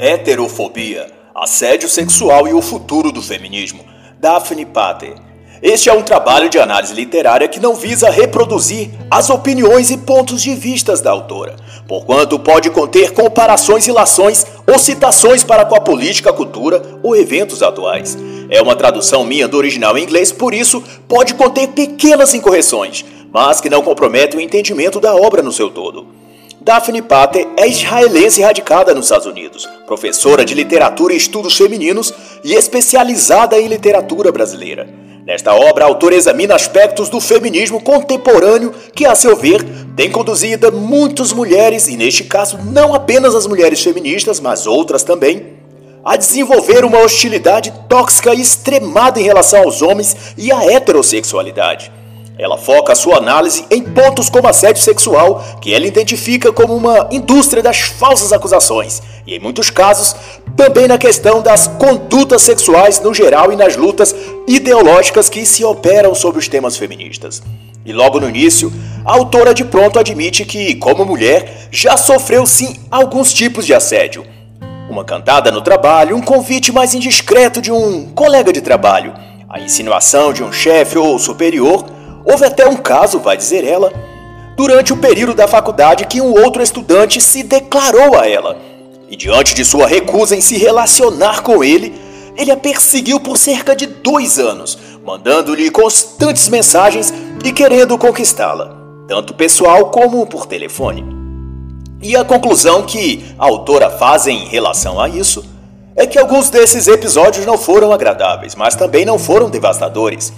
Heterofobia, assédio sexual e o futuro do feminismo, Daphne Pater. Este é um trabalho de análise literária que não visa reproduzir as opiniões e pontos de vistas da autora, porquanto pode conter comparações e lações ou citações para com a política, cultura ou eventos atuais. É uma tradução minha do original em inglês, por isso pode conter pequenas incorreções, mas que não comprometem o entendimento da obra no seu todo. Daphne Pater é israelense radicada nos Estados Unidos, professora de literatura e estudos femininos e especializada em literatura brasileira. Nesta obra, a autora examina aspectos do feminismo contemporâneo que, a seu ver, tem conduzido muitas mulheres, e neste caso não apenas as mulheres feministas, mas outras também, a desenvolver uma hostilidade tóxica e extremada em relação aos homens e à heterossexualidade. Ela foca sua análise em pontos como assédio sexual, que ela identifica como uma indústria das falsas acusações, e em muitos casos, também na questão das condutas sexuais no geral e nas lutas ideológicas que se operam sobre os temas feministas. E logo no início, a autora de pronto admite que, como mulher, já sofreu sim alguns tipos de assédio. Uma cantada no trabalho, um convite mais indiscreto de um colega de trabalho, a insinuação de um chefe ou superior Houve até um caso, vai dizer ela, durante o período da faculdade que um outro estudante se declarou a ela. E diante de sua recusa em se relacionar com ele, ele a perseguiu por cerca de dois anos, mandando-lhe constantes mensagens e querendo conquistá-la, tanto pessoal como por telefone. E a conclusão que a autora faz em relação a isso é que alguns desses episódios não foram agradáveis, mas também não foram devastadores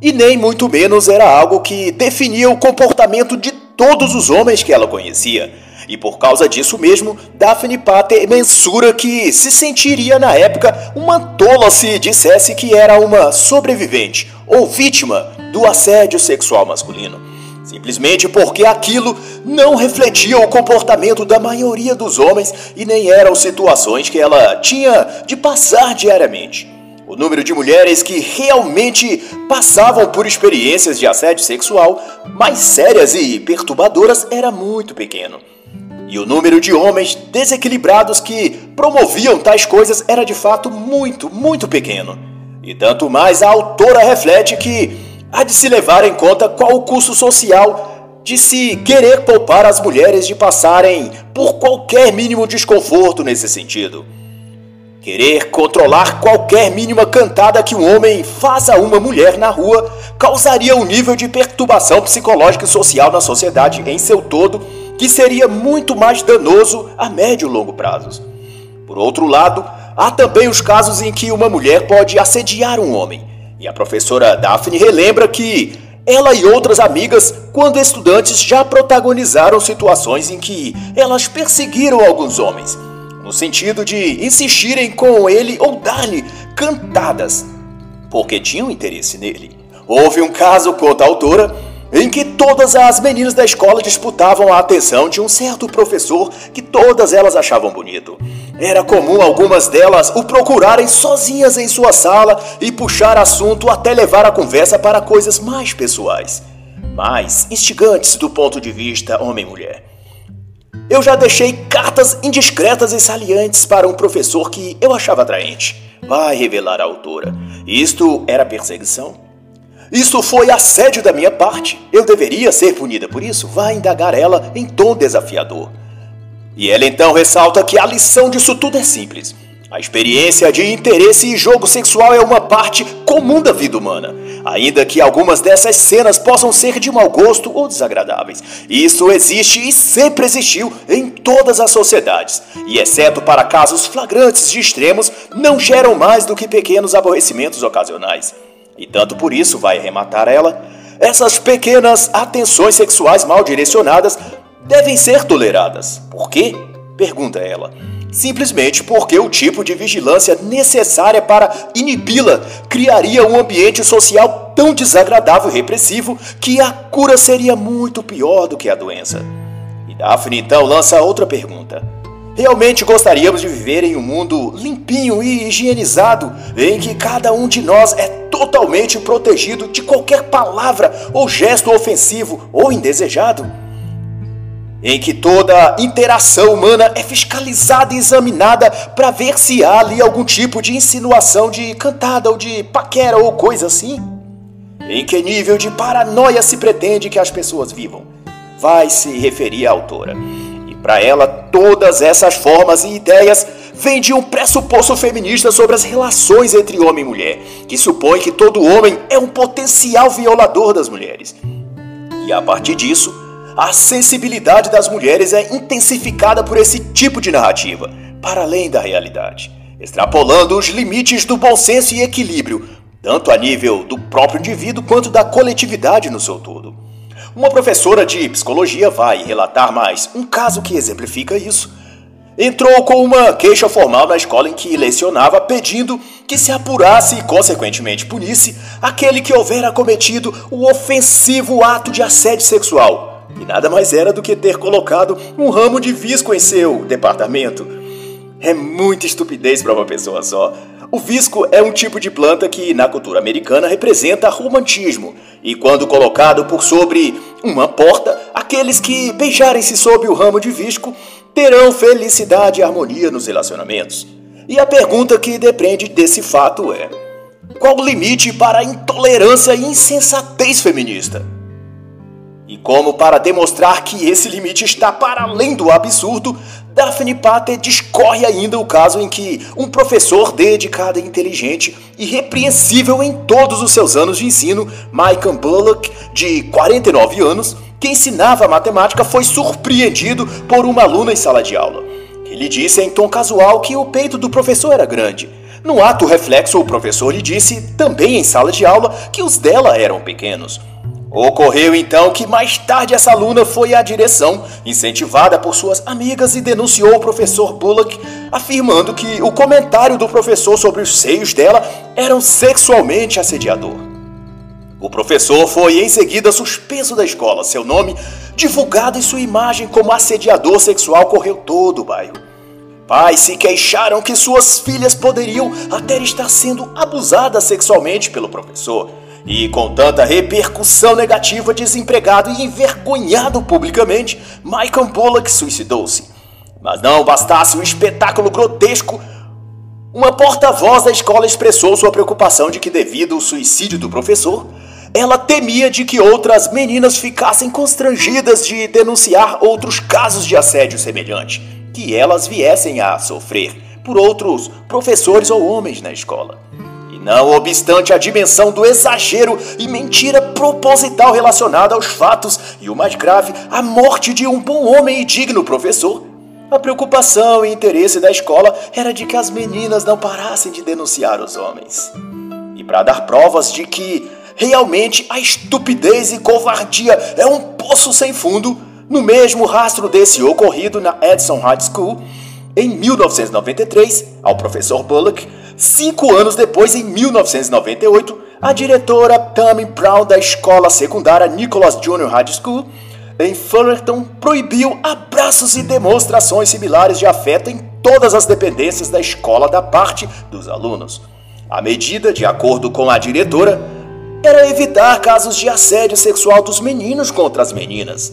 e nem muito menos era algo que definia o comportamento de todos os homens que ela conhecia. E por causa disso mesmo, Daphne Pater mensura que se sentiria na época uma tola se dissesse que era uma sobrevivente ou vítima do assédio sexual masculino. Simplesmente porque aquilo não refletia o comportamento da maioria dos homens e nem eram situações que ela tinha de passar diariamente. O número de mulheres que realmente passavam por experiências de assédio sexual mais sérias e perturbadoras era muito pequeno. E o número de homens desequilibrados que promoviam tais coisas era de fato muito, muito pequeno. E tanto mais a autora reflete que há de se levar em conta qual o custo social de se querer poupar as mulheres de passarem por qualquer mínimo desconforto nesse sentido. Querer controlar qualquer mínima cantada que um homem faça a uma mulher na rua causaria um nível de perturbação psicológica e social na sociedade em seu todo que seria muito mais danoso a médio e longo prazos. Por outro lado, há também os casos em que uma mulher pode assediar um homem. E a professora Daphne relembra que ela e outras amigas, quando estudantes, já protagonizaram situações em que elas perseguiram alguns homens no sentido de insistirem com ele ou dar-lhe cantadas, porque tinham interesse nele. Houve um caso, conta a autora, em que todas as meninas da escola disputavam a atenção de um certo professor que todas elas achavam bonito. Era comum algumas delas o procurarem sozinhas em sua sala e puxar assunto até levar a conversa para coisas mais pessoais, mais instigantes do ponto de vista homem-mulher. Eu já deixei cartas indiscretas e salientes para um professor que eu achava atraente. Vai revelar a autora. Isto era perseguição? Isso foi assédio da minha parte. Eu deveria ser punida por isso? Vai indagar ela em tom desafiador. E ela então ressalta que a lição disso tudo é simples. A experiência de interesse e jogo sexual é uma parte comum da vida humana, ainda que algumas dessas cenas possam ser de mau gosto ou desagradáveis. Isso existe e sempre existiu em todas as sociedades, e exceto para casos flagrantes de extremos, não geram mais do que pequenos aborrecimentos ocasionais. E tanto por isso, vai arrematar ela, essas pequenas atenções sexuais mal direcionadas devem ser toleradas. Por quê? Pergunta ela simplesmente porque o tipo de vigilância necessária para inibi-la criaria um ambiente social tão desagradável e repressivo que a cura seria muito pior do que a doença. E Daphne então lança outra pergunta. Realmente gostaríamos de viver em um mundo limpinho e higienizado, em que cada um de nós é totalmente protegido de qualquer palavra ou gesto ofensivo ou indesejado? Em que toda interação humana é fiscalizada e examinada para ver se há ali algum tipo de insinuação de cantada ou de paquera ou coisa assim? Em que nível de paranoia se pretende que as pessoas vivam? Vai se referir a autora. E para ela, todas essas formas e ideias vêm de um pressuposto feminista sobre as relações entre homem e mulher, que supõe que todo homem é um potencial violador das mulheres. E a partir disso, a sensibilidade das mulheres é intensificada por esse tipo de narrativa, para além da realidade, extrapolando os limites do bom senso e equilíbrio, tanto a nível do próprio indivíduo quanto da coletividade no seu todo. Uma professora de psicologia vai relatar mais um caso que exemplifica isso. Entrou com uma queixa formal na escola em que lecionava, pedindo que se apurasse e, consequentemente, punisse aquele que houvera cometido o ofensivo ato de assédio sexual e nada mais era do que ter colocado um ramo de visco em seu departamento. É muita estupidez para uma pessoa só. O visco é um tipo de planta que, na cultura americana, representa romantismo, e quando colocado por sobre uma porta, aqueles que beijarem-se sob o ramo de visco terão felicidade e harmonia nos relacionamentos. E a pergunta que depende desse fato é: qual o limite para a intolerância e insensatez feminista? E como para demonstrar que esse limite está para além do absurdo, Daphne Pater discorre ainda o caso em que um professor dedicado e inteligente e repreensível em todos os seus anos de ensino, Michael Bullock, de 49 anos, que ensinava matemática, foi surpreendido por uma aluna em sala de aula. Ele disse em tom casual que o peito do professor era grande. No ato reflexo, o professor lhe disse, também em sala de aula, que os dela eram pequenos. Ocorreu então que mais tarde essa aluna foi à direção, incentivada por suas amigas, e denunciou o professor Bullock, afirmando que o comentário do professor sobre os seios dela eram sexualmente assediador. O professor foi em seguida suspenso da escola, seu nome divulgado e sua imagem como assediador sexual correu todo o bairro. Pais se queixaram que suas filhas poderiam até estar sendo abusadas sexualmente pelo professor e com tanta repercussão negativa, desempregado e envergonhado publicamente, Michael Bullock suicidou-se. Mas não bastasse o um espetáculo grotesco, uma porta-voz da escola expressou sua preocupação de que, devido ao suicídio do professor, ela temia de que outras meninas ficassem constrangidas de denunciar outros casos de assédio semelhante, que elas viessem a sofrer por outros professores ou homens na escola. Não obstante a dimensão do exagero e mentira proposital relacionada aos fatos e o mais grave, a morte de um bom homem e digno professor, a preocupação e interesse da escola era de que as meninas não parassem de denunciar os homens. E para dar provas de que realmente a estupidez e covardia é um poço sem fundo, no mesmo rastro desse ocorrido na Edson High School, em 1993, ao professor Bullock Cinco anos depois, em 1998, a diretora Tammy Brown da escola secundária Nicholas Junior High School em Fullerton proibiu abraços e demonstrações similares de afeto em todas as dependências da escola da parte dos alunos. A medida, de acordo com a diretora, era evitar casos de assédio sexual dos meninos contra as meninas.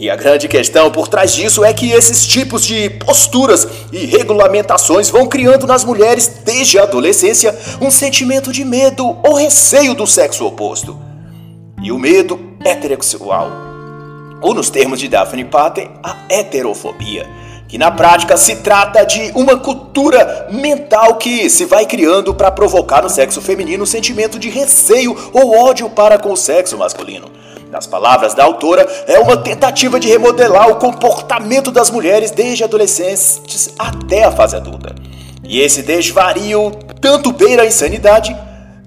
E a grande questão por trás disso é que esses tipos de posturas e regulamentações vão criando nas mulheres, desde a adolescência, um sentimento de medo ou receio do sexo oposto. E o medo heterossexual, ou nos termos de Daphne Pater, a heterofobia, que na prática se trata de uma cultura mental que se vai criando para provocar no sexo feminino um sentimento de receio ou ódio para com o sexo masculino. Nas palavras da autora, é uma tentativa de remodelar o comportamento das mulheres desde adolescentes até a fase adulta. E esse desvario tanto beira a insanidade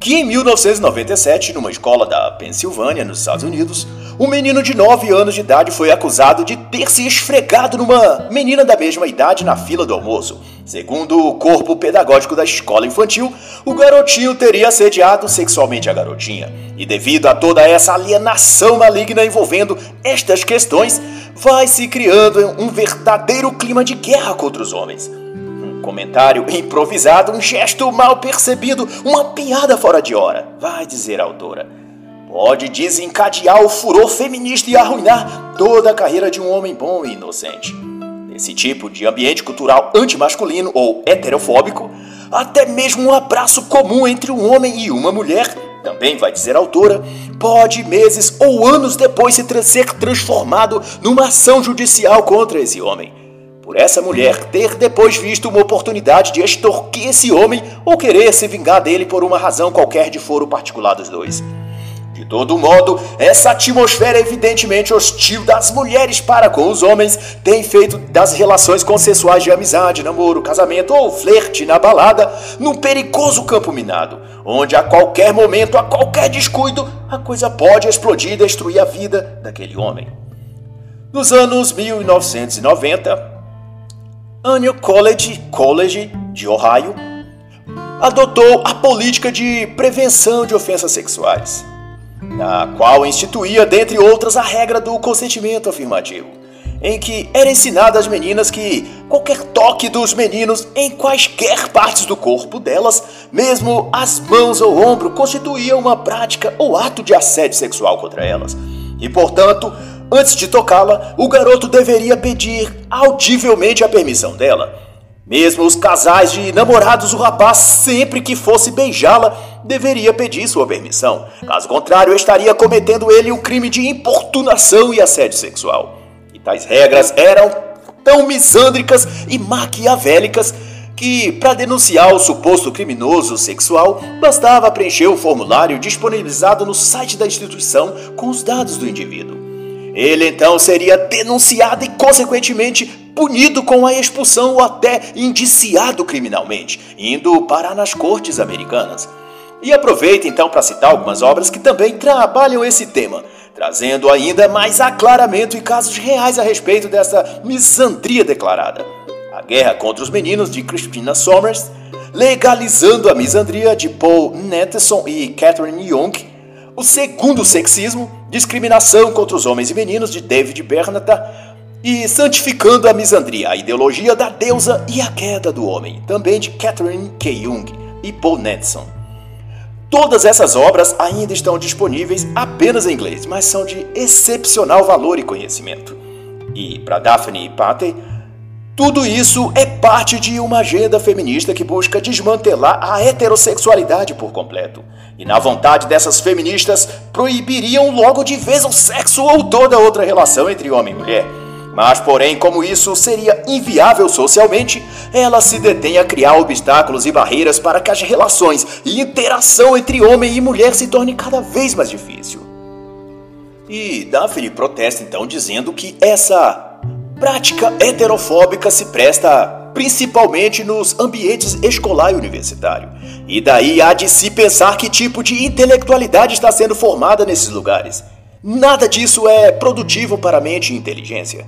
que em 1997, numa escola da Pensilvânia, nos Estados Unidos, um menino de 9 anos de idade foi acusado de ter se esfregado numa menina da mesma idade na fila do almoço. Segundo o corpo pedagógico da escola infantil, o garotinho teria assediado sexualmente a garotinha. E devido a toda essa alienação maligna envolvendo estas questões, vai se criando um verdadeiro clima de guerra contra os homens. Comentário improvisado, um gesto mal percebido, uma piada fora de hora, vai dizer a autora. pode desencadear o furor feminista e arruinar toda a carreira de um homem bom e inocente. Nesse tipo de ambiente cultural antimasculino ou heterofóbico, até mesmo um abraço comum entre um homem e uma mulher, também vai dizer a autora, pode meses ou anos depois se ser transformado numa ação judicial contra esse homem. Por essa mulher ter depois visto uma oportunidade de extorquir esse homem ou querer se vingar dele por uma razão qualquer de foro particular dos dois. De todo modo, essa atmosfera evidentemente hostil das mulheres para com os homens tem feito das relações consensuais de amizade, namoro, casamento ou flerte na balada num perigoso campo minado, onde a qualquer momento, a qualquer descuido, a coisa pode explodir e destruir a vida daquele homem. Nos anos 1990, Annual College, College de Ohio, adotou a política de prevenção de ofensas sexuais na qual instituía, dentre outras, a regra do consentimento afirmativo, em que era ensinado às meninas que qualquer toque dos meninos em quaisquer partes do corpo delas, mesmo as mãos ou ombro, constituía uma prática ou ato de assédio sexual contra elas. E, portanto, antes de tocá-la, o garoto deveria pedir audivelmente a permissão dela. Mesmo os casais de namorados, o rapaz, sempre que fosse beijá-la, deveria pedir sua permissão. Caso contrário, estaria cometendo ele o crime de importunação e assédio sexual. E tais regras eram tão misândricas e maquiavélicas que, para denunciar o suposto criminoso sexual, bastava preencher o formulário disponibilizado no site da instituição com os dados do indivíduo. Ele então seria denunciado e, consequentemente, punido com a expulsão ou até indiciado criminalmente, indo parar nas cortes americanas. E aproveito então para citar algumas obras que também trabalham esse tema, trazendo ainda mais aclaramento e casos reais a respeito dessa misandria declarada. A Guerra contra os Meninos, de Christina Sommers, Legalizando a Misandria, de Paul Netteson e Catherine Young, O Segundo Sexismo, Discriminação contra os Homens e Meninos, de David Bernata, e Santificando a Misandria, a Ideologia da Deusa e a Queda do Homem, também de Catherine K. Jung e Paul Netteson. Todas essas obras ainda estão disponíveis apenas em inglês, mas são de excepcional valor e conhecimento. E para Daphne Patey, tudo isso é parte de uma agenda feminista que busca desmantelar a heterossexualidade por completo. E na vontade dessas feministas, proibiriam logo de vez o sexo ou toda outra relação entre homem e mulher mas, porém, como isso seria inviável socialmente, ela se detém a criar obstáculos e barreiras para que as relações e interação entre homem e mulher se torne cada vez mais difícil. E Daphne protesta então dizendo que essa prática heterofóbica se presta principalmente nos ambientes escolar e universitário. E daí há de se pensar que tipo de intelectualidade está sendo formada nesses lugares. Nada disso é produtivo para a mente e inteligência.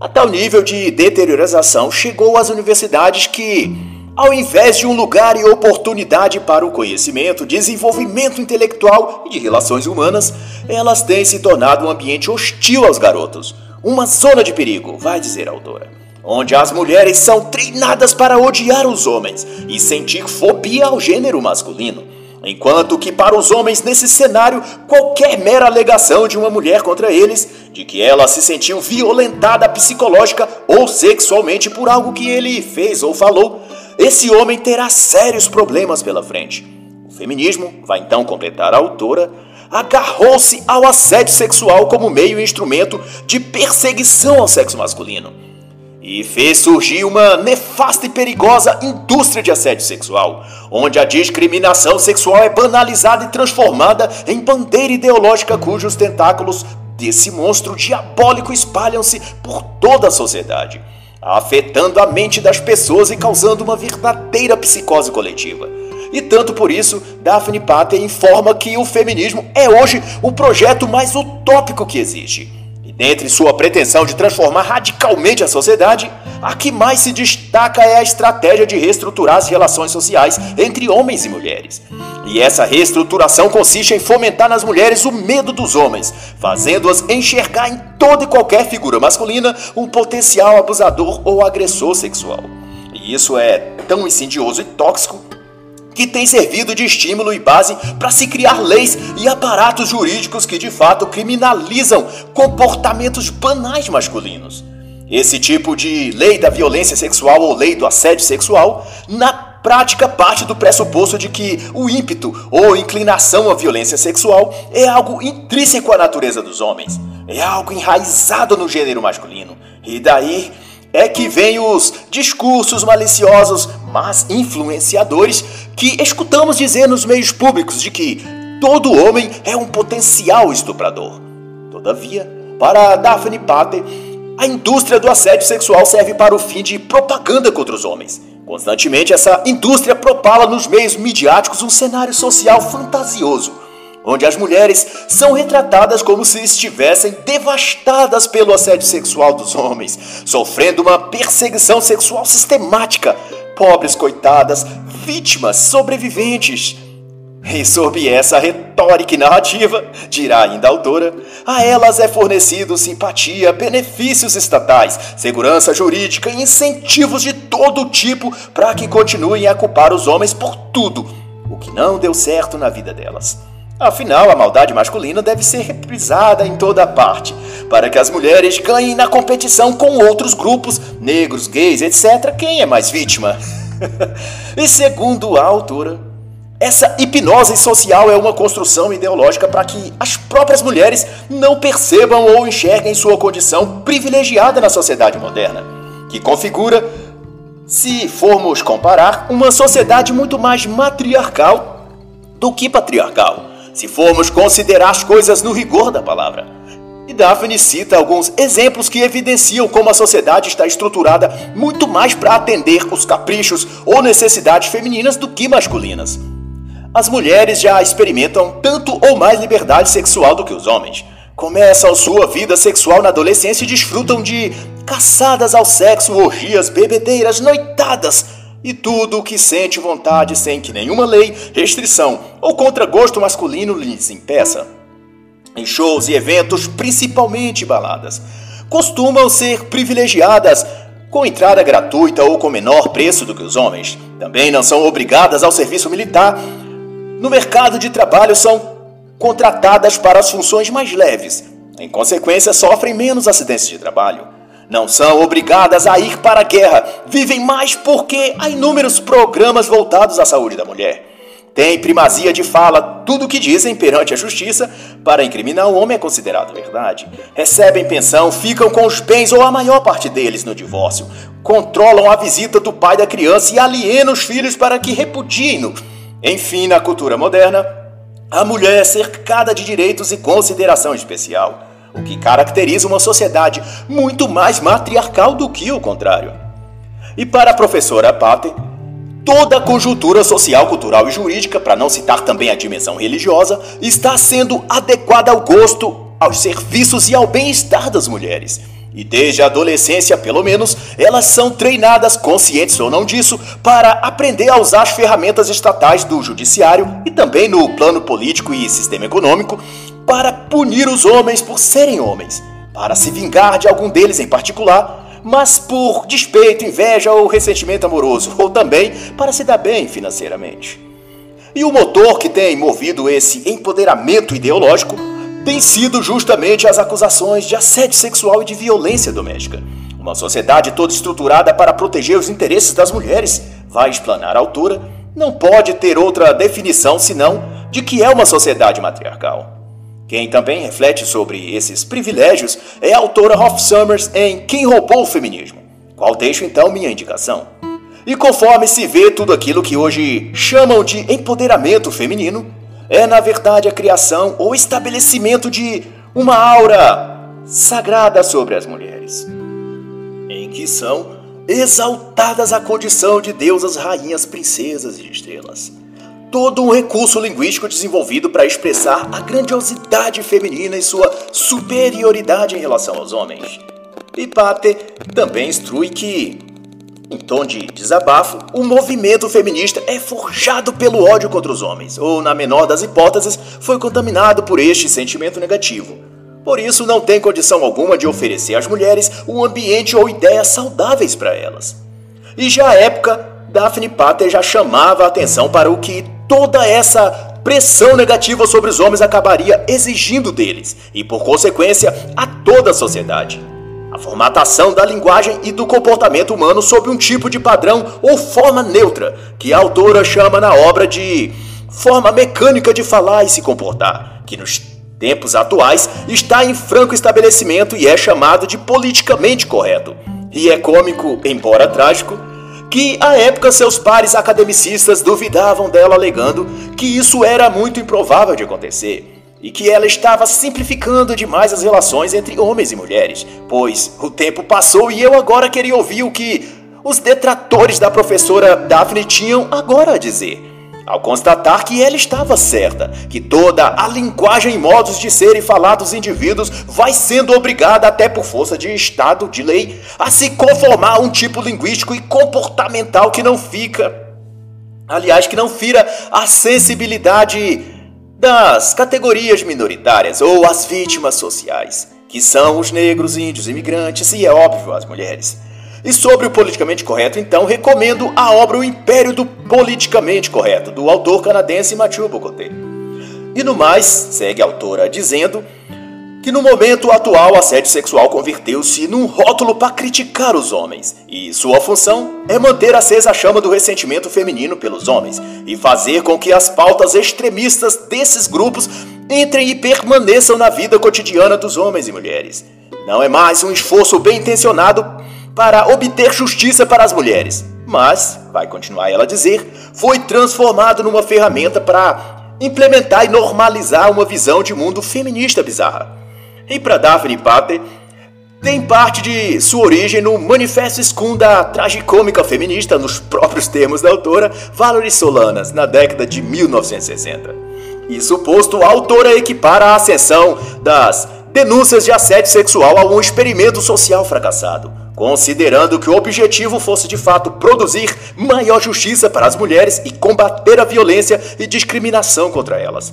A tal nível de deteriorização chegou às universidades que, ao invés de um lugar e oportunidade para o conhecimento, desenvolvimento intelectual e de relações humanas, elas têm se tornado um ambiente hostil aos garotos. Uma zona de perigo, vai dizer a autora, onde as mulheres são treinadas para odiar os homens e sentir fobia ao gênero masculino Enquanto que para os homens nesse cenário, qualquer mera alegação de uma mulher contra eles, de que ela se sentiu violentada psicológica ou sexualmente por algo que ele fez ou falou, esse homem terá sérios problemas pela frente. O feminismo, vai então completar a autora, agarrou-se ao assédio sexual como meio e instrumento de perseguição ao sexo masculino e fez surgir uma nefasta e perigosa indústria de assédio sexual, onde a discriminação sexual é banalizada e transformada em bandeira ideológica cujos tentáculos desse monstro diabólico espalham-se por toda a sociedade, afetando a mente das pessoas e causando uma verdadeira psicose coletiva. E tanto por isso, Daphne Pater informa que o feminismo é hoje o projeto mais utópico que existe Dentre sua pretensão de transformar radicalmente a sociedade, a que mais se destaca é a estratégia de reestruturar as relações sociais entre homens e mulheres. E essa reestruturação consiste em fomentar nas mulheres o medo dos homens, fazendo-as enxergar em toda e qualquer figura masculina um potencial abusador ou agressor sexual. E isso é tão insidioso e tóxico que tem servido de estímulo e base para se criar leis e aparatos jurídicos que de fato criminalizam comportamentos banais masculinos. Esse tipo de lei da violência sexual ou lei do assédio sexual, na prática parte do pressuposto de que o ímpeto ou inclinação à violência sexual é algo intrínseco à natureza dos homens, é algo enraizado no gênero masculino. E daí é que vem os discursos maliciosos, mas influenciadores, que escutamos dizer nos meios públicos de que todo homem é um potencial estuprador. Todavia, para Daphne Pater, a indústria do assédio sexual serve para o fim de propaganda contra os homens. Constantemente, essa indústria propala nos meios midiáticos um cenário social fantasioso onde as mulheres são retratadas como se estivessem devastadas pelo assédio sexual dos homens, sofrendo uma perseguição sexual sistemática. Pobres coitadas, vítimas sobreviventes. E sob essa retórica e narrativa, dirá ainda a autora, a elas é fornecido simpatia, benefícios estatais, segurança jurídica e incentivos de todo tipo para que continuem a culpar os homens por tudo, o que não deu certo na vida delas. Afinal, a maldade masculina deve ser reprisada em toda parte, para que as mulheres ganhem na competição com outros grupos, negros, gays, etc. Quem é mais vítima? e segundo a autora, essa hipnose social é uma construção ideológica para que as próprias mulheres não percebam ou enxerguem sua condição privilegiada na sociedade moderna, que configura, se formos comparar, uma sociedade muito mais matriarcal do que patriarcal se formos considerar as coisas no rigor da palavra. E Daphne cita alguns exemplos que evidenciam como a sociedade está estruturada muito mais para atender os caprichos ou necessidades femininas do que masculinas. As mulheres já experimentam tanto ou mais liberdade sexual do que os homens. Começam sua vida sexual na adolescência e desfrutam de caçadas ao sexo, orgias, bebedeiras, noitadas e tudo o que sente vontade sem que nenhuma lei, restrição ou contragosto masculino lhes impeça. Em shows e eventos, principalmente baladas, costumam ser privilegiadas com entrada gratuita ou com menor preço do que os homens. Também não são obrigadas ao serviço militar. No mercado de trabalho são contratadas para as funções mais leves. Em consequência, sofrem menos acidentes de trabalho não são obrigadas a ir para a guerra, vivem mais porque há inúmeros programas voltados à saúde da mulher. Tem primazia de fala, tudo o que dizem perante a justiça para incriminar o homem é considerado verdade. Recebem pensão, ficam com os bens ou a maior parte deles no divórcio. Controlam a visita do pai da criança e alienam os filhos para que repudiem-no. Enfim, na cultura moderna, a mulher é cercada de direitos e consideração especial o que caracteriza uma sociedade muito mais matriarcal do que o contrário. E para a professora Pater, toda a conjuntura social, cultural e jurídica, para não citar também a dimensão religiosa, está sendo adequada ao gosto, aos serviços e ao bem-estar das mulheres. E desde a adolescência, pelo menos, elas são treinadas, conscientes ou não disso, para aprender a usar as ferramentas estatais do judiciário e também no plano político e sistema econômico para punir os homens por serem homens, para se vingar de algum deles em particular, mas por despeito, inveja ou ressentimento amoroso, ou também para se dar bem financeiramente. E o motor que tem movido esse empoderamento ideológico tem sido justamente as acusações de assédio sexual e de violência doméstica. Uma sociedade toda estruturada para proteger os interesses das mulheres, vai explanar a autora, não pode ter outra definição senão de que é uma sociedade matriarcal. Quem também reflete sobre esses privilégios é a autora Hoff Summers em Quem Roubou o Feminismo, qual deixo então minha indicação. E conforme se vê tudo aquilo que hoje chamam de empoderamento feminino, é na verdade a criação ou estabelecimento de uma aura sagrada sobre as mulheres, em que são exaltadas a condição de deusas, rainhas, princesas e estrelas todo um recurso linguístico desenvolvido para expressar a grandiosidade feminina e sua superioridade em relação aos homens. Pipate também instrui que, em tom de desabafo, o movimento feminista é forjado pelo ódio contra os homens, ou, na menor das hipóteses, foi contaminado por este sentimento negativo. Por isso, não tem condição alguma de oferecer às mulheres um ambiente ou ideias saudáveis para elas. E já a época Daphne Pater já chamava a atenção para o que toda essa pressão negativa sobre os homens acabaria exigindo deles e, por consequência, a toda a sociedade. A formatação da linguagem e do comportamento humano sob um tipo de padrão ou forma neutra, que a autora chama na obra de forma mecânica de falar e se comportar, que nos tempos atuais está em franco estabelecimento e é chamado de politicamente correto. E é cômico, embora trágico, que à época seus pares academicistas duvidavam dela, alegando que isso era muito improvável de acontecer e que ela estava simplificando demais as relações entre homens e mulheres, pois o tempo passou e eu agora queria ouvir o que os detratores da professora Daphne tinham agora a dizer. Ao constatar que ela estava certa, que toda a linguagem e modos de ser e falar dos indivíduos vai sendo obrigada, até por força de Estado, de lei, a se conformar a um tipo linguístico e comportamental que não fica. Aliás, que não fira a sensibilidade das categorias minoritárias ou as vítimas sociais, que são os negros, índios, imigrantes e, é óbvio, as mulheres. E sobre o politicamente correto, então, recomendo a obra O Império do Politicamente Correto, do autor canadense Mathieu Bocoté. E no mais, segue a autora dizendo que no momento atual o assédio sexual converteu-se num rótulo para criticar os homens, e sua função é manter acesa a chama do ressentimento feminino pelos homens e fazer com que as pautas extremistas desses grupos entrem e permaneçam na vida cotidiana dos homens e mulheres. Não é mais um esforço bem intencionado para obter justiça para as mulheres, mas, vai continuar ela a dizer, foi transformado numa ferramenta para implementar e normalizar uma visão de mundo feminista bizarra. E para Daphne Pater, tem parte de sua origem no Manifesto Scum da tragicômica feminista, nos próprios termos da autora, Valerie Solanas, na década de 1960. E suposto, a autora equipara a ascensão das denúncias de assédio sexual a um experimento social fracassado, considerando que o objetivo fosse de fato produzir maior justiça para as mulheres e combater a violência e discriminação contra elas.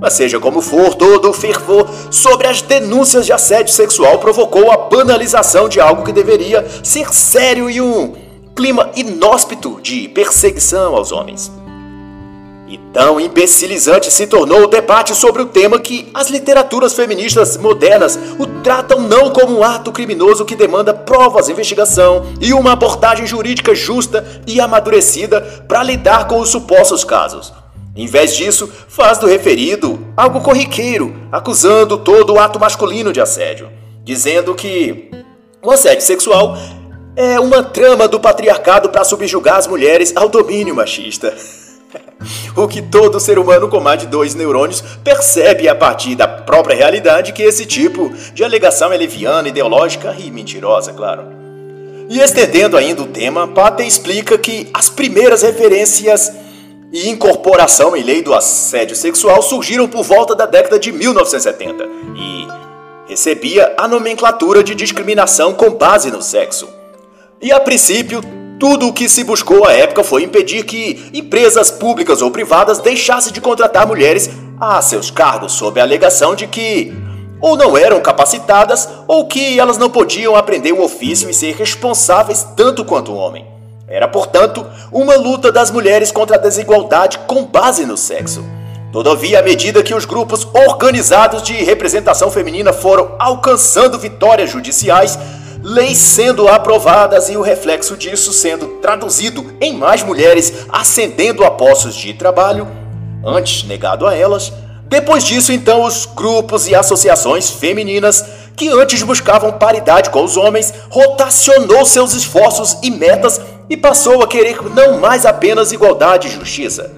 Mas seja como for, todo o fervor sobre as denúncias de assédio sexual provocou a banalização de algo que deveria ser sério e um clima inóspito de perseguição aos homens. Tão imbecilizante se tornou o debate sobre o tema que as literaturas feministas modernas o tratam não como um ato criminoso que demanda provas, investigação e uma abordagem jurídica justa e amadurecida para lidar com os supostos casos em vez disso, faz do referido algo corriqueiro, acusando todo o ato masculino de assédio, dizendo que o assédio sexual é uma trama do patriarcado para subjugar as mulheres ao domínio machista. o que todo ser humano com mais de dois neurônios percebe a partir da própria realidade que esse tipo de alegação é leviana, ideológica e mentirosa, claro. E estendendo ainda o tema, Pater explica que as primeiras referências e incorporação em lei do assédio sexual surgiram por volta da década de 1970 e recebia a nomenclatura de discriminação com base no sexo. E a princípio, tudo o que se buscou à época foi impedir que empresas públicas ou privadas deixassem de contratar mulheres a seus cargos sob a alegação de que ou não eram capacitadas ou que elas não podiam aprender o ofício e ser responsáveis tanto quanto o homem. Era, portanto, uma luta das mulheres contra a desigualdade com base no sexo. Todavia, à medida que os grupos organizados de representação feminina foram alcançando vitórias judiciais, leis sendo aprovadas e o reflexo disso sendo traduzido em mais mulheres ascendendo a postos de trabalho, antes negado a elas, depois disso, então, os grupos e associações femininas que antes buscavam paridade com os homens rotacionou seus esforços e metas e passou a querer não mais apenas igualdade e justiça,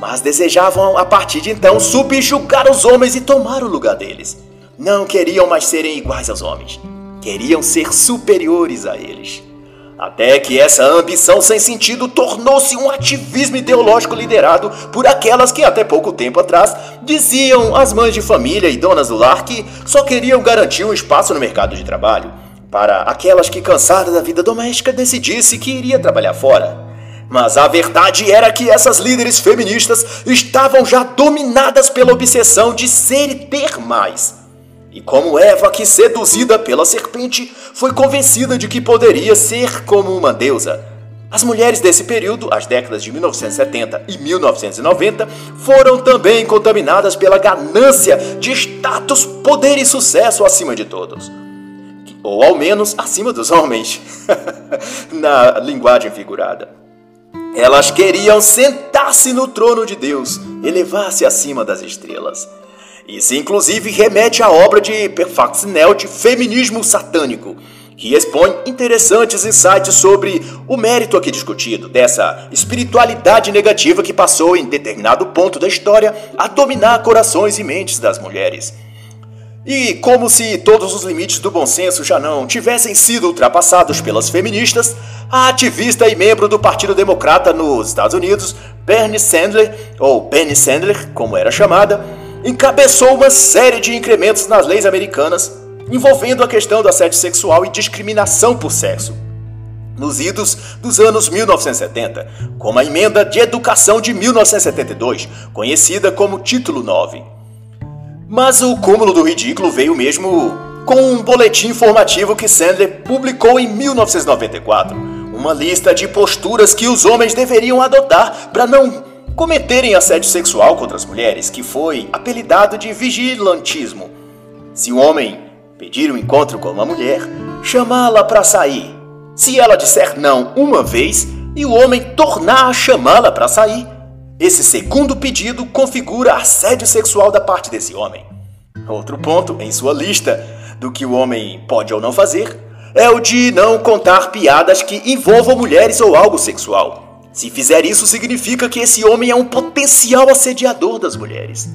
mas desejavam a partir de então subjugar os homens e tomar o lugar deles. Não queriam mais serem iguais aos homens, queriam ser superiores a eles. Até que essa ambição sem sentido tornou-se um ativismo ideológico liderado por aquelas que até pouco tempo atrás diziam às mães de família e donas do lar que só queriam garantir um espaço no mercado de trabalho para aquelas que, cansadas da vida doméstica, decidisse que iria trabalhar fora. Mas a verdade era que essas líderes feministas estavam já dominadas pela obsessão de ser e ter mais. E como Eva, que seduzida pela serpente, foi convencida de que poderia ser como uma deusa, As mulheres desse período, as décadas de 1970 e 1990, foram também contaminadas pela ganância de status, poder e sucesso acima de todos. Ou ao menos acima dos homens, na linguagem figurada. Elas queriam sentar-se no trono de Deus, elevar-se acima das estrelas. Isso inclusive remete à obra de Perfactinelt Feminismo Satânico, que expõe interessantes insights sobre o mérito aqui discutido, dessa espiritualidade negativa que passou em determinado ponto da história a dominar corações e mentes das mulheres. E como se todos os limites do bom senso já não tivessem sido ultrapassados pelas feministas, a ativista e membro do Partido Democrata nos Estados Unidos, Bernie Sandler, ou Penny Sandler, como era chamada, encabeçou uma série de incrementos nas leis americanas envolvendo a questão do assédio sexual e discriminação por sexo. Nos idos dos anos 1970, como a Emenda de Educação de 1972, conhecida como Título 9. Mas o cúmulo do ridículo veio mesmo com um boletim informativo que Sandler publicou em 1994, uma lista de posturas que os homens deveriam adotar para não cometerem assédio sexual contra as mulheres, que foi apelidado de vigilantismo. Se o homem pedir um encontro com uma mulher, chamá-la para sair. Se ela disser não uma vez e o homem tornar a chamá-la para sair, esse segundo pedido configura assédio sexual da parte desse homem. Outro ponto em sua lista do que o homem pode ou não fazer é o de não contar piadas que envolvam mulheres ou algo sexual. Se fizer isso, significa que esse homem é um potencial assediador das mulheres.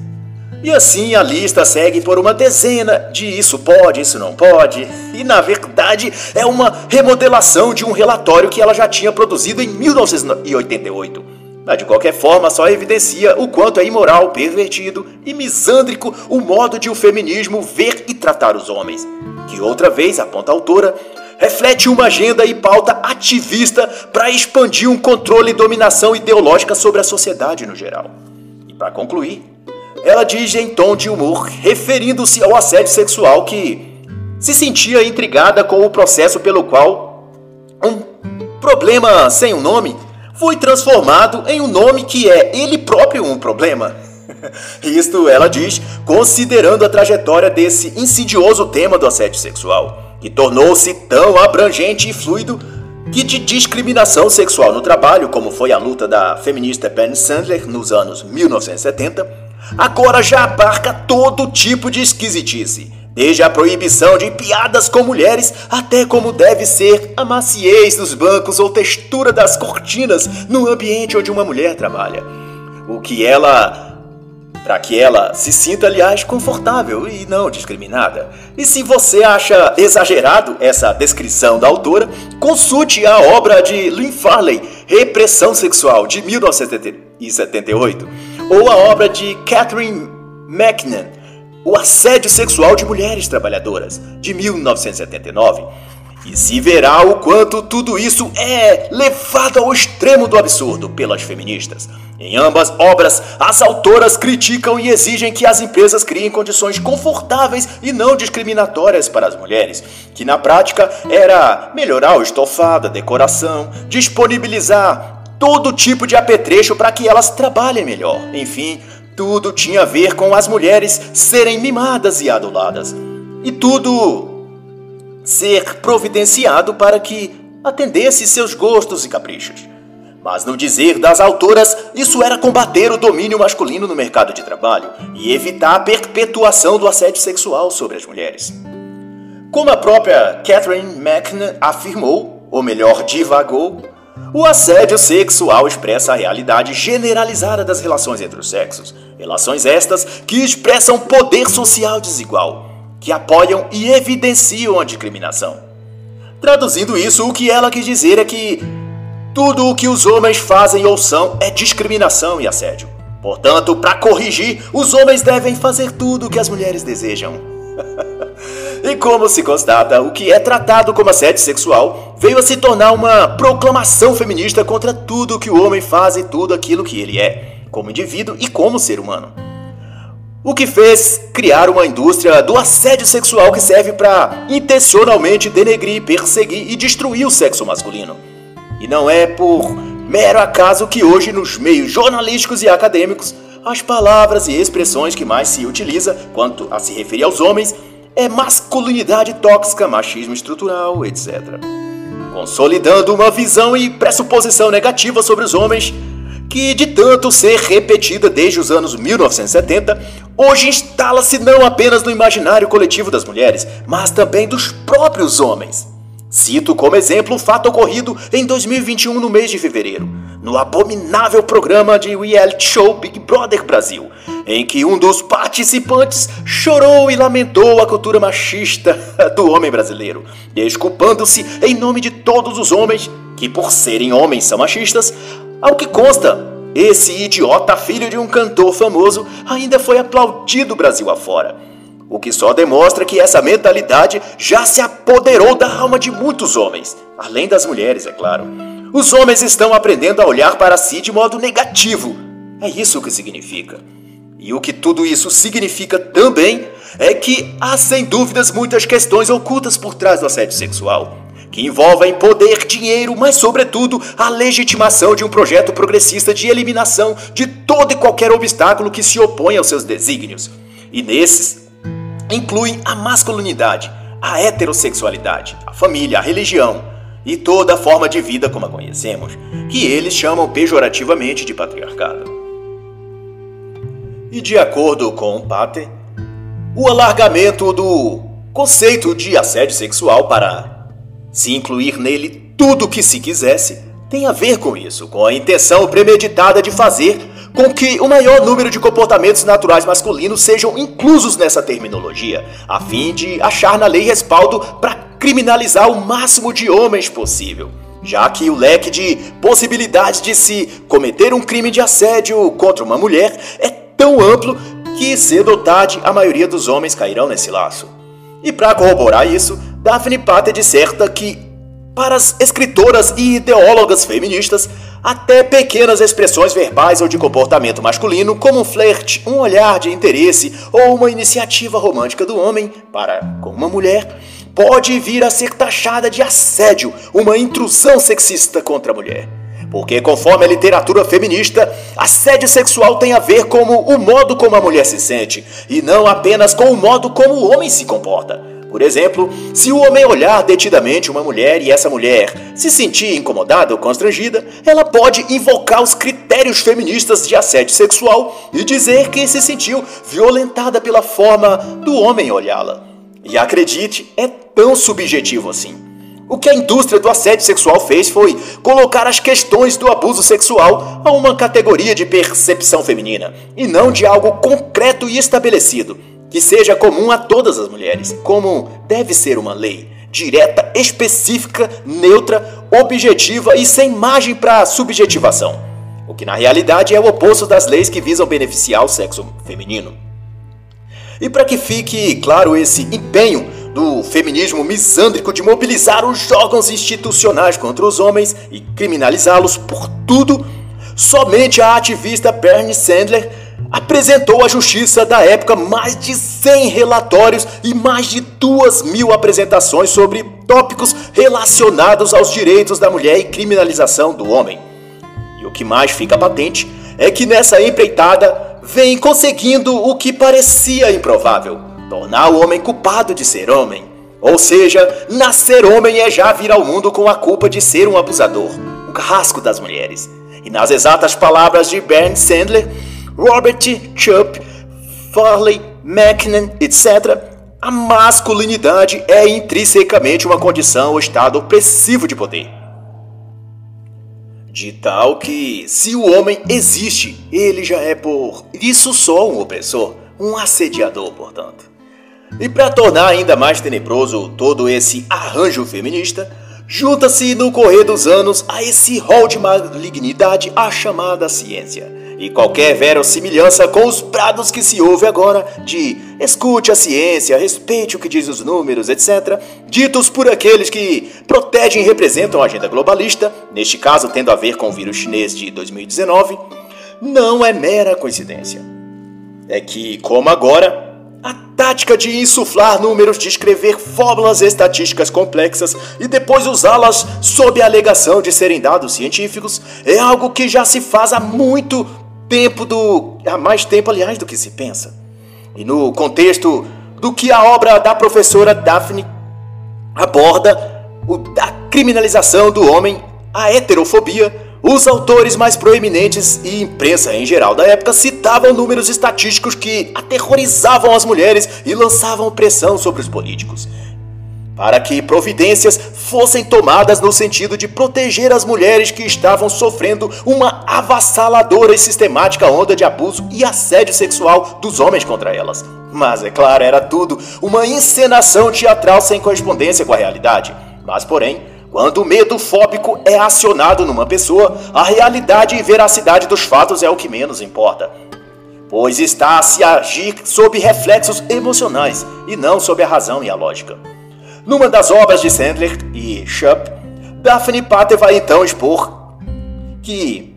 E assim a lista segue por uma dezena de isso pode, isso não pode, e na verdade é uma remodelação de um relatório que ela já tinha produzido em 1988. Mas de qualquer forma, só evidencia o quanto é imoral, pervertido e misândrico o modo de o feminismo ver e tratar os homens. Que outra vez, aponta a autora, reflete uma agenda e pauta ativista para expandir um controle e dominação ideológica sobre a sociedade no geral. E para concluir, ela diz em tom de humor, referindo-se ao assédio sexual, que se sentia intrigada com o processo pelo qual um problema sem um nome foi transformado em um nome que é ele próprio um problema. Isto ela diz, considerando a trajetória desse insidioso tema do assédio sexual, que tornou-se tão abrangente e fluido que de discriminação sexual no trabalho, como foi a luta da feminista Penny Sandler nos anos 1970, agora já abarca todo tipo de esquisitice, desde a proibição de piadas com mulheres até como deve ser a maciez dos bancos ou textura das cortinas no ambiente onde uma mulher trabalha. O que ela para que ela se sinta, aliás, confortável e não discriminada. E se você acha exagerado essa descrição da autora, consulte a obra de Lynn Farley, Repressão Sexual, de 1978 ou a obra de Catherine McNan, O Assédio Sexual de Mulheres Trabalhadoras, de 1979. E se verá o quanto tudo isso é levado ao extremo do absurdo pelas feministas. Em ambas obras, as autoras criticam e exigem que as empresas criem condições confortáveis e não discriminatórias para as mulheres, que na prática era melhorar o estofado, a decoração, disponibilizar todo tipo de apetrecho para que elas trabalhem melhor. Enfim, tudo tinha a ver com as mulheres serem mimadas e aduladas. E tudo ser providenciado para que atendesse seus gostos e caprichos. Mas no dizer das autoras, isso era combater o domínio masculino no mercado de trabalho e evitar a perpetuação do assédio sexual sobre as mulheres. Como a própria Catherine McNa afirmou, ou melhor, divagou, o assédio sexual expressa a realidade generalizada das relações entre os sexos, relações estas que expressam poder social desigual, que apoiam e evidenciam a discriminação. Traduzindo isso, o que ela quis dizer é que tudo o que os homens fazem ou são é discriminação e assédio. Portanto, para corrigir, os homens devem fazer tudo o que as mulheres desejam. E como se constata, o que é tratado como assédio sexual veio a se tornar uma proclamação feminista contra tudo que o homem faz e tudo aquilo que ele é, como indivíduo e como ser humano. O que fez criar uma indústria do assédio sexual que serve para intencionalmente denegrir, perseguir e destruir o sexo masculino. E não é por mero acaso que hoje, nos meios jornalísticos e acadêmicos, as palavras e expressões que mais se utiliza quanto a se referir aos homens é masculinidade tóxica, machismo estrutural, etc. Consolidando uma visão e pressuposição negativa sobre os homens que, de tanto ser repetida desde os anos 1970, hoje instala-se não apenas no imaginário coletivo das mulheres, mas também dos próprios homens. Cito como exemplo o fato ocorrido em 2021, no mês de fevereiro, no abominável programa de reality show Big Brother Brasil, em que um dos participantes chorou e lamentou a cultura machista do homem brasileiro, desculpando-se em nome de todos os homens que, por serem homens, são machistas, ao que consta, esse idiota filho de um cantor famoso ainda foi aplaudido Brasil afora. O que só demonstra que essa mentalidade já se apoderou da alma de muitos homens, além das mulheres, é claro. Os homens estão aprendendo a olhar para si de modo negativo. É isso que significa. E o que tudo isso significa também é que há sem dúvidas muitas questões ocultas por trás do assédio sexual que envolvem poder, dinheiro, mas, sobretudo, a legitimação de um projeto progressista de eliminação de todo e qualquer obstáculo que se opõe aos seus desígnios. E nesses incluem a masculinidade, a heterossexualidade, a família, a religião e toda a forma de vida como a conhecemos, que eles chamam pejorativamente de patriarcado. E de acordo com Pater, o alargamento do conceito de assédio sexual para se incluir nele tudo o que se quisesse, tem a ver com isso, com a intenção premeditada de fazer com que o maior número de comportamentos naturais masculinos sejam inclusos nessa terminologia, a fim de achar na lei respaldo para criminalizar o máximo de homens possível, já que o leque de possibilidades de se cometer um crime de assédio contra uma mulher é tão amplo que cedo ou tarde a maioria dos homens cairão nesse laço. E para corroborar isso, Daphne Pater disserta que, para as escritoras e ideólogas feministas, até pequenas expressões verbais ou de comportamento masculino, como um flerte, um olhar de interesse ou uma iniciativa romântica do homem para com uma mulher, pode vir a ser taxada de assédio, uma intrusão sexista contra a mulher. Porque, conforme a literatura feminista, assédio sexual tem a ver com o modo como a mulher se sente, e não apenas com o modo como o homem se comporta. Por exemplo, se o homem olhar detidamente uma mulher e essa mulher se sentir incomodada ou constrangida, ela pode invocar os critérios feministas de assédio sexual e dizer que se sentiu violentada pela forma do homem olhá-la. E acredite, é tão subjetivo assim. O que a indústria do assédio sexual fez foi colocar as questões do abuso sexual a uma categoria de percepção feminina, e não de algo concreto e estabelecido, que seja comum a todas as mulheres, como deve ser uma lei direta, específica, neutra, objetiva e sem margem para subjetivação. O que na realidade é o oposto das leis que visam beneficiar o sexo feminino. E para que fique claro esse empenho do feminismo misândrico de mobilizar os órgãos institucionais contra os homens e criminalizá-los por tudo, somente a ativista Bernie Sandler apresentou à justiça da época mais de 100 relatórios e mais de 2 mil apresentações sobre tópicos relacionados aos direitos da mulher e criminalização do homem. E o que mais fica patente é que nessa empreitada vem conseguindo o que parecia improvável: tornar o homem culpado de ser homem. Ou seja, nascer homem é já vir ao mundo com a culpa de ser um abusador, um carrasco das mulheres. E nas exatas palavras de Bernie Sandler, Robert Chupp, Farley, McKinnon, etc., a masculinidade é intrinsecamente uma condição ou estado opressivo de poder. De tal que, se o homem existe, ele já é por isso só um opressor, um assediador, portanto. E para tornar ainda mais tenebroso todo esse arranjo feminista, junta-se no correr dos anos a esse rol de malignidade a chamada ciência e qualquer verossimilhança com os prados que se ouve agora de escute a ciência, respeite o que diz os números, etc., ditos por aqueles que protegem e representam a agenda globalista, neste caso tendo a ver com o vírus chinês de 2019, não é mera coincidência. É que, como agora, a tática de insuflar números, de escrever fórmulas estatísticas complexas e depois usá-las sob a alegação de serem dados científicos é algo que já se faz há muito tempo do há mais tempo aliás do que se pensa. E no contexto do que a obra da professora Daphne aborda o, a criminalização do homem, a heterofobia os autores mais proeminentes e imprensa em geral da época citavam números estatísticos que aterrorizavam as mulheres e lançavam pressão sobre os políticos. Para que providências fossem tomadas no sentido de proteger as mulheres que estavam sofrendo uma avassaladora e sistemática onda de abuso e assédio sexual dos homens contra elas. Mas é claro, era tudo uma encenação teatral sem correspondência com a realidade. Mas, porém, quando o medo fóbico é acionado numa pessoa, a realidade e veracidade dos fatos é o que menos importa, pois está a se agir sob reflexos emocionais e não sob a razão e a lógica. Numa das obras de Sandler e Schupp, Daphne Pater vai então expor que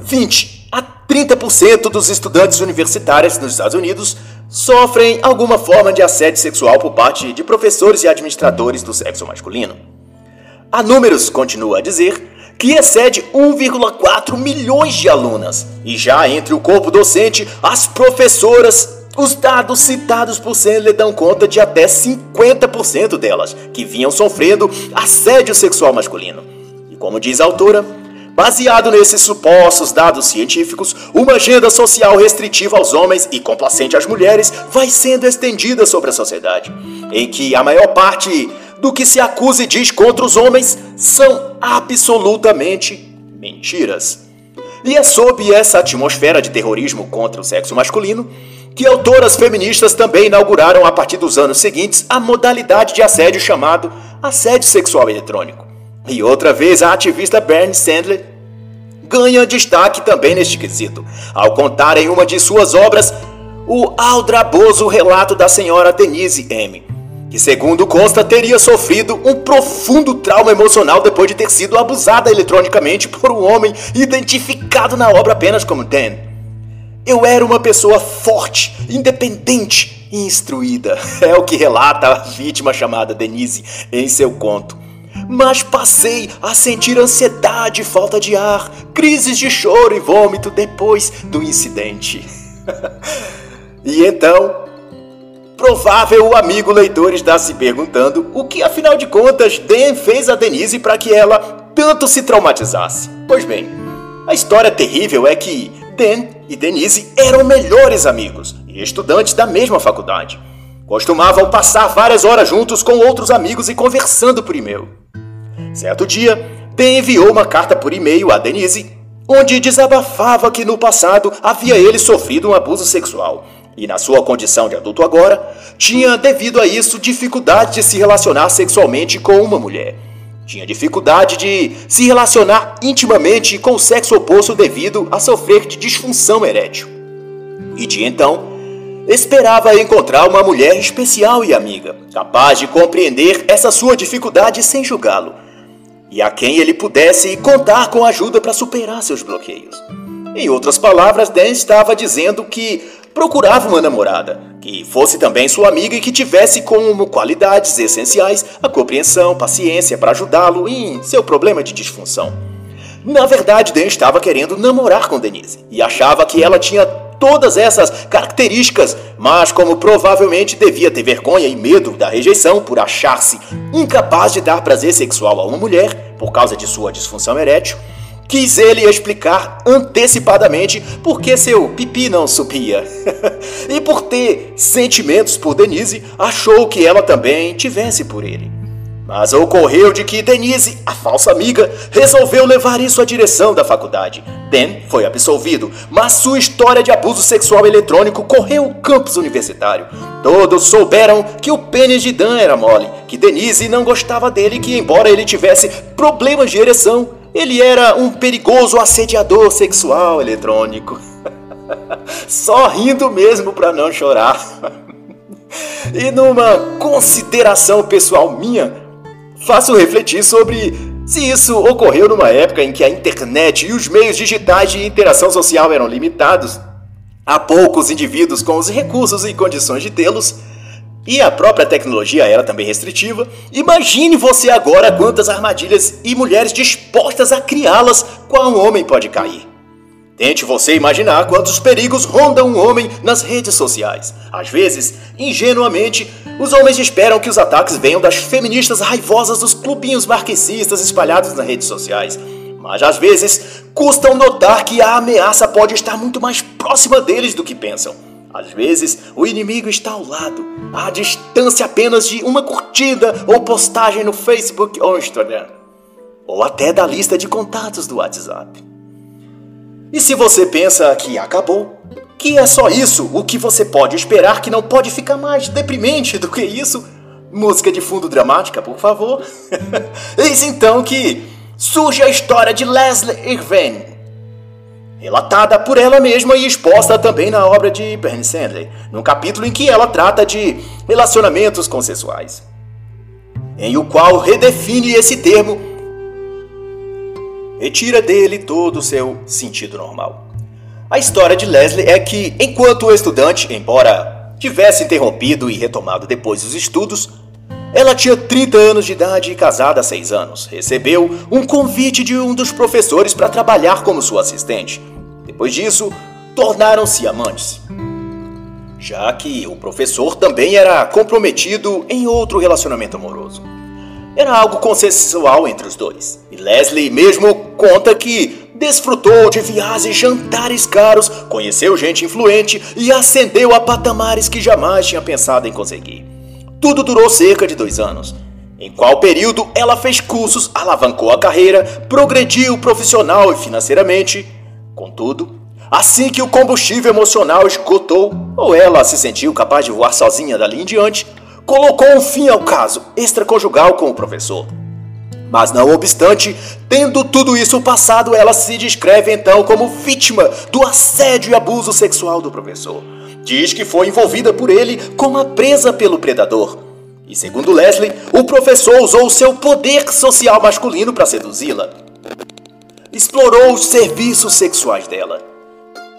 20 a 30% dos estudantes universitários nos Estados Unidos sofrem alguma forma de assédio sexual por parte de professores e administradores do sexo masculino. A Números continua a dizer que excede 1,4 milhões de alunas. E já entre o corpo docente, as professoras, os dados citados por Sandler dão conta de até 50% delas que vinham sofrendo assédio sexual masculino. E como diz a autora, Baseado nesses supostos dados científicos, uma agenda social restritiva aos homens e complacente às mulheres vai sendo estendida sobre a sociedade, em que a maior parte do que se acusa e diz contra os homens são absolutamente mentiras. E é sob essa atmosfera de terrorismo contra o sexo masculino que autoras feministas também inauguraram a partir dos anos seguintes a modalidade de assédio chamado assédio sexual eletrônico. E outra vez a ativista Bernie Sandler ganha destaque também neste quesito, ao contar em uma de suas obras o aldraboso relato da senhora Denise M que, segundo consta, teria sofrido um profundo trauma emocional depois de ter sido abusada eletronicamente por um homem identificado na obra apenas como Dan. Eu era uma pessoa forte, independente e instruída, é o que relata a vítima chamada Denise em seu conto. Mas passei a sentir ansiedade, falta de ar, crises de choro e vômito depois do incidente. e então Provável o amigo leitor está se perguntando o que afinal de contas Dan fez a Denise para que ela tanto se traumatizasse. Pois bem, a história terrível é que Dan e Denise eram melhores amigos e estudantes da mesma faculdade. Costumavam passar várias horas juntos com outros amigos e conversando por e-mail. Certo dia, Dan enviou uma carta por e-mail a Denise, onde desabafava que no passado havia ele sofrido um abuso sexual e na sua condição de adulto agora, tinha devido a isso dificuldade de se relacionar sexualmente com uma mulher. Tinha dificuldade de se relacionar intimamente com o sexo oposto devido a sofrer de disfunção erétil. E de então, esperava encontrar uma mulher especial e amiga, capaz de compreender essa sua dificuldade sem julgá-lo, e a quem ele pudesse contar com ajuda para superar seus bloqueios. Em outras palavras, Dan estava dizendo que procurava uma namorada que fosse também sua amiga e que tivesse como qualidades essenciais a compreensão, paciência para ajudá-lo em seu problema de disfunção. Na verdade, Dan estava querendo namorar com Denise e achava que ela tinha todas essas características, mas como provavelmente devia ter vergonha e medo da rejeição por achar-se incapaz de dar prazer sexual a uma mulher por causa de sua disfunção erétil, Quis ele explicar antecipadamente por que seu pipi não subia. e por ter sentimentos por Denise, achou que ela também tivesse por ele. Mas ocorreu de que Denise, a falsa amiga, resolveu levar isso à direção da faculdade. Dan foi absolvido, mas sua história de abuso sexual eletrônico correu o campus universitário. Todos souberam que o pênis de Dan era mole, que Denise não gostava dele e que, embora ele tivesse problemas de ereção, ele era um perigoso assediador sexual eletrônico. Só rindo mesmo para não chorar. E numa consideração pessoal minha, faço refletir sobre se isso ocorreu numa época em que a internet e os meios digitais de interação social eram limitados Há poucos indivíduos com os recursos e condições de tê-los, e a própria tecnologia era também restritiva. Imagine você agora quantas armadilhas e mulheres dispostas a criá-las qual um homem pode cair. Tente você imaginar quantos perigos rondam um homem nas redes sociais. Às vezes, ingenuamente, os homens esperam que os ataques venham das feministas raivosas dos clubinhos marxistas espalhados nas redes sociais. Mas às vezes, custam notar que a ameaça pode estar muito mais próxima deles do que pensam. Às vezes, o inimigo está ao lado, à distância apenas de uma curtida ou postagem no Facebook ou Instagram, ou até da lista de contatos do WhatsApp. E se você pensa que acabou, que é só isso o que você pode esperar, que não pode ficar mais deprimente do que isso, música de fundo dramática, por favor. Eis então que surge a história de Leslie Irvine, relatada por ela mesma e exposta também na obra de Bernie Sandler, num capítulo em que ela trata de relacionamentos consensuais, em o qual redefine esse termo retira dele todo o seu sentido normal. A história de Leslie é que, enquanto estudante, embora tivesse interrompido e retomado depois os estudos, ela tinha 30 anos de idade e casada há 6 anos. Recebeu um convite de um dos professores para trabalhar como sua assistente. Depois disso, tornaram-se amantes. Já que o professor também era comprometido em outro relacionamento amoroso. Era algo consensual entre os dois. E Leslie mesmo conta que desfrutou de viagens e jantares caros, conheceu gente influente e ascendeu a patamares que jamais tinha pensado em conseguir. Tudo durou cerca de dois anos. Em qual período ela fez cursos, alavancou a carreira, progrediu profissional e financeiramente. Contudo, assim que o combustível emocional esgotou, ou ela se sentiu capaz de voar sozinha dali em diante, colocou um fim ao caso extraconjugal com o professor. Mas não obstante, tendo tudo isso passado, ela se descreve então como vítima do assédio e abuso sexual do professor. Diz que foi envolvida por ele como a presa pelo predador. E segundo Leslie, o professor usou seu poder social masculino para seduzi-la. Explorou os serviços sexuais dela.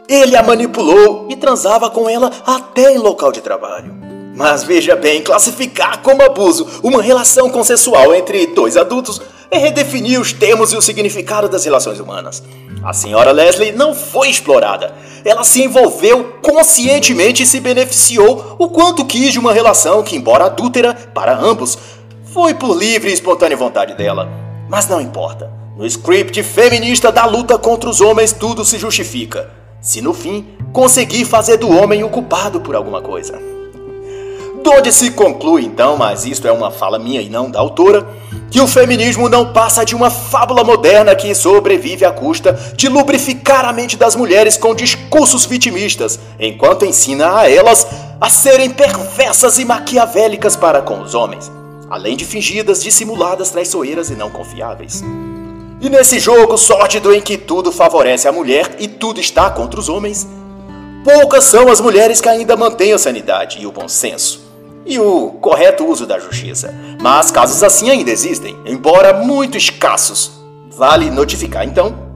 Ele a manipulou e transava com ela até em local de trabalho. Mas veja bem, classificar como abuso uma relação consensual entre dois adultos é redefinir os termos e o significado das relações humanas. A senhora Leslie não foi explorada. Ela se envolveu conscientemente e se beneficiou o quanto quis de uma relação que, embora adúltera para ambos, foi por livre e espontânea vontade dela. Mas não importa. No script feminista da luta contra os homens, tudo se justifica. Se no fim conseguir fazer do homem o culpado por alguma coisa. Donde se conclui, então, mas isto é uma fala minha e não da autora, que o feminismo não passa de uma fábula moderna que sobrevive à custa de lubrificar a mente das mulheres com discursos vitimistas, enquanto ensina a elas a serem perversas e maquiavélicas para com os homens, além de fingidas, dissimuladas, traiçoeiras e não confiáveis. E nesse jogo sórdido em que tudo favorece a mulher e tudo está contra os homens, poucas são as mulheres que ainda mantêm a sanidade e o bom senso e o correto uso da justiça. Mas casos assim ainda existem, embora muito escassos. Vale notificar então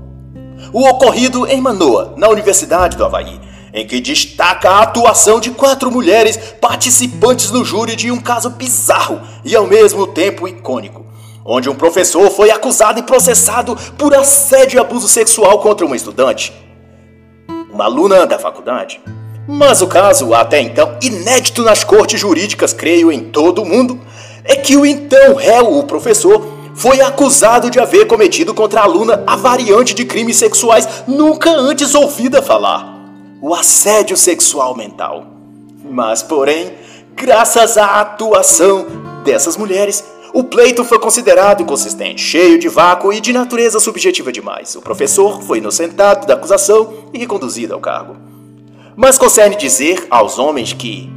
o ocorrido em Manoa, na Universidade do Havaí, em que destaca a atuação de quatro mulheres participantes no júri de um caso bizarro e ao mesmo tempo icônico, onde um professor foi acusado e processado por assédio e abuso sexual contra uma estudante, uma aluna da faculdade. Mas o caso, até então inédito nas cortes jurídicas, creio em todo o mundo, é que o então réu, o professor, foi acusado de haver cometido contra a aluna a variante de crimes sexuais nunca antes ouvida falar: o assédio sexual mental. Mas, porém, graças à atuação dessas mulheres, o pleito foi considerado inconsistente, cheio de vácuo e de natureza subjetiva demais. O professor foi inocentado da acusação e reconduzido ao cargo mas concerne dizer aos homens que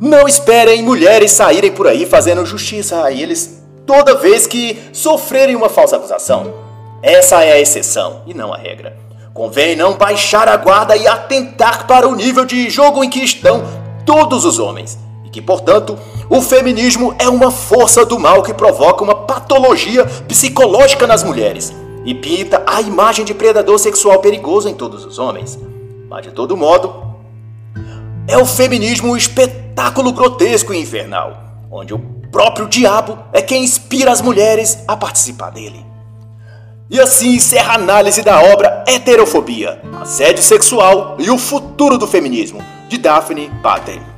não esperem mulheres saírem por aí fazendo justiça a eles toda vez que sofrerem uma falsa acusação. Essa é a exceção e não a regra. Convém não baixar a guarda e atentar para o nível de jogo em que estão todos os homens. E que, portanto, o feminismo é uma força do mal que provoca uma patologia psicológica nas mulheres e pinta a imagem de predador sexual perigoso em todos os homens. Mas, de todo modo, é o feminismo um espetáculo grotesco e infernal, onde o próprio diabo é quem inspira as mulheres a participar dele. E assim encerra a análise da obra Heterofobia, Assédio Sexual e o Futuro do Feminismo, de Daphne Pater.